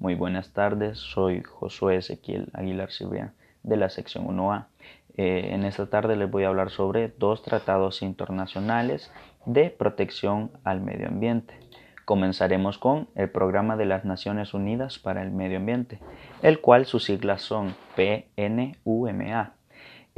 Muy buenas tardes, soy Josué Ezequiel Aguilar Silvia de la sección 1A. Eh, en esta tarde les voy a hablar sobre dos tratados internacionales de protección al medio ambiente. Comenzaremos con el Programa de las Naciones Unidas para el Medio Ambiente, el cual sus siglas son PNUMA.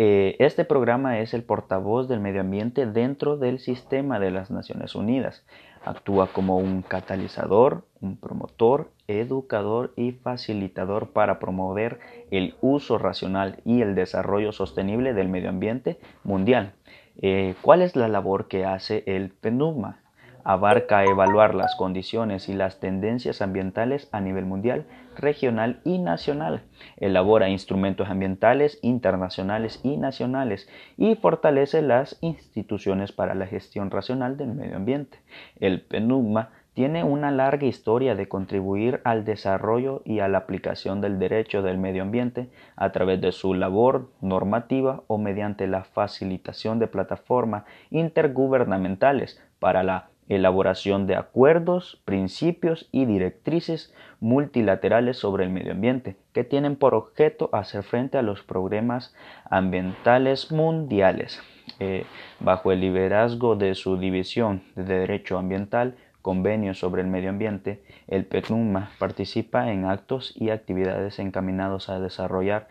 Eh, este programa es el portavoz del medio ambiente dentro del sistema de las Naciones Unidas. Actúa como un catalizador, un promotor, educador y facilitador para promover el uso racional y el desarrollo sostenible del medio ambiente mundial. Eh, ¿Cuál es la labor que hace el PNUMA? Abarca evaluar las condiciones y las tendencias ambientales a nivel mundial, regional y nacional, elabora instrumentos ambientales internacionales y nacionales y fortalece las instituciones para la gestión racional del medio ambiente. El PNUMA tiene una larga historia de contribuir al desarrollo y a la aplicación del derecho del medio ambiente a través de su labor normativa o mediante la facilitación de plataformas intergubernamentales para la elaboración de acuerdos, principios y directrices multilaterales sobre el medio ambiente, que tienen por objeto hacer frente a los problemas ambientales mundiales. Eh, bajo el liderazgo de su división de Derecho Ambiental, Convenio sobre el Medio Ambiente, el PECNUMA participa en actos y actividades encaminados a desarrollar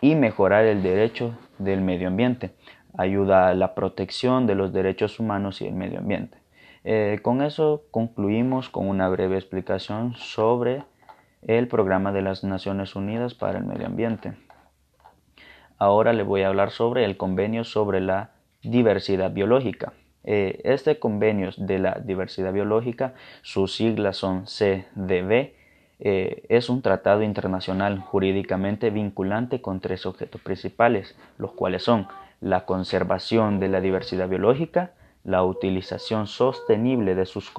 y mejorar el derecho del medio ambiente, ayuda a la protección de los derechos humanos y el medio ambiente. Eh, con eso concluimos con una breve explicación sobre el programa de las Naciones Unidas para el Medio Ambiente. Ahora le voy a hablar sobre el convenio sobre la diversidad biológica. Eh, este convenio de la diversidad biológica, sus siglas son CDB, eh, es un tratado internacional jurídicamente vinculante con tres objetos principales, los cuales son la conservación de la diversidad biológica, la utilización sostenible de sus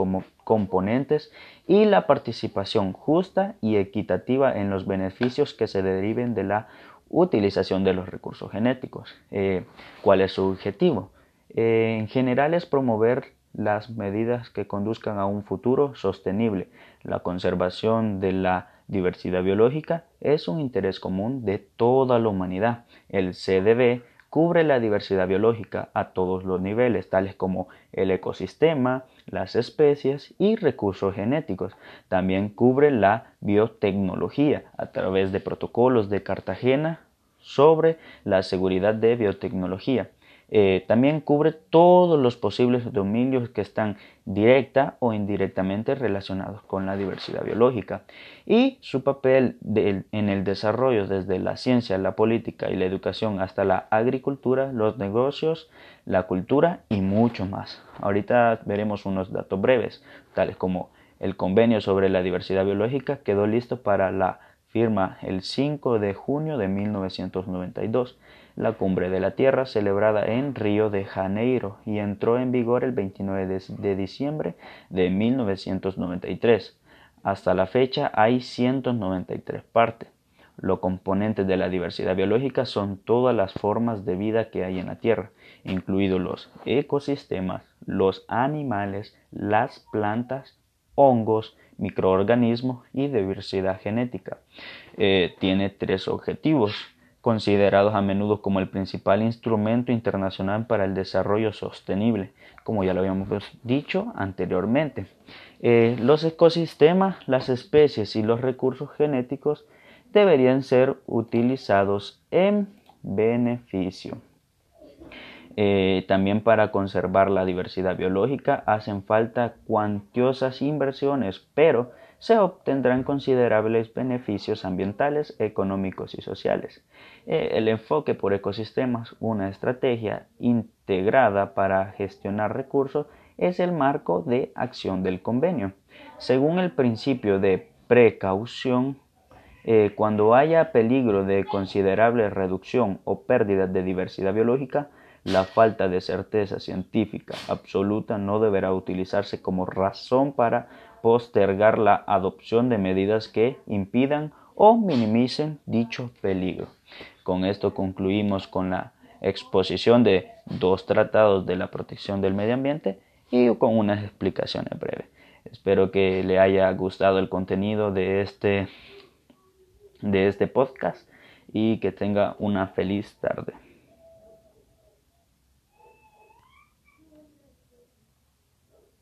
componentes y la participación justa y equitativa en los beneficios que se deriven de la utilización de los recursos genéticos. Eh, ¿Cuál es su objetivo? Eh, en general es promover las medidas que conduzcan a un futuro sostenible. La conservación de la diversidad biológica es un interés común de toda la humanidad. El CDB cubre la diversidad biológica a todos los niveles, tales como el ecosistema, las especies y recursos genéticos. También cubre la biotecnología a través de protocolos de Cartagena sobre la seguridad de biotecnología. Eh, también cubre todos los posibles dominios que están directa o indirectamente relacionados con la diversidad biológica y su papel en el desarrollo desde la ciencia, la política y la educación hasta la agricultura, los negocios, la cultura y mucho más. Ahorita veremos unos datos breves, tales como el convenio sobre la diversidad biológica quedó listo para la firma el 5 de junio de 1992 la Cumbre de la Tierra celebrada en Río de Janeiro y entró en vigor el 29 de, diciembre de 1993. Hasta la fecha hay 193 partes. Los componentes de la diversidad biológica son todas las formas de vida que hay en la Tierra, incluidos los ecosistemas, los animales, las plantas, hongos, microorganismos y diversidad genética. Eh, tiene tres objetivos considerados a menudo como el principal instrumento internacional para el desarrollo sostenible, como ya lo habíamos dicho anteriormente. Eh, los ecosistemas, las especies y los recursos genéticos deberían ser utilizados en beneficio. Eh, también para conservar la diversidad biológica hacen falta cuantiosas inversiones, pero se obtendrán considerables beneficios ambientales, económicos y sociales. Eh, el enfoque por ecosistemas, una estrategia integrada para gestionar recursos, es el marco de acción del convenio. Según el principio de precaución, eh, cuando haya peligro de considerable reducción o pérdida de diversidad biológica, la falta de certeza científica absoluta no deberá utilizarse como razón para postergar la adopción de medidas que impidan o minimicen dicho peligro. Con esto concluimos con la exposición de dos tratados de la protección del medio ambiente y con unas explicaciones breves. Espero que le haya gustado el contenido de este, de este podcast y que tenga una feliz tarde.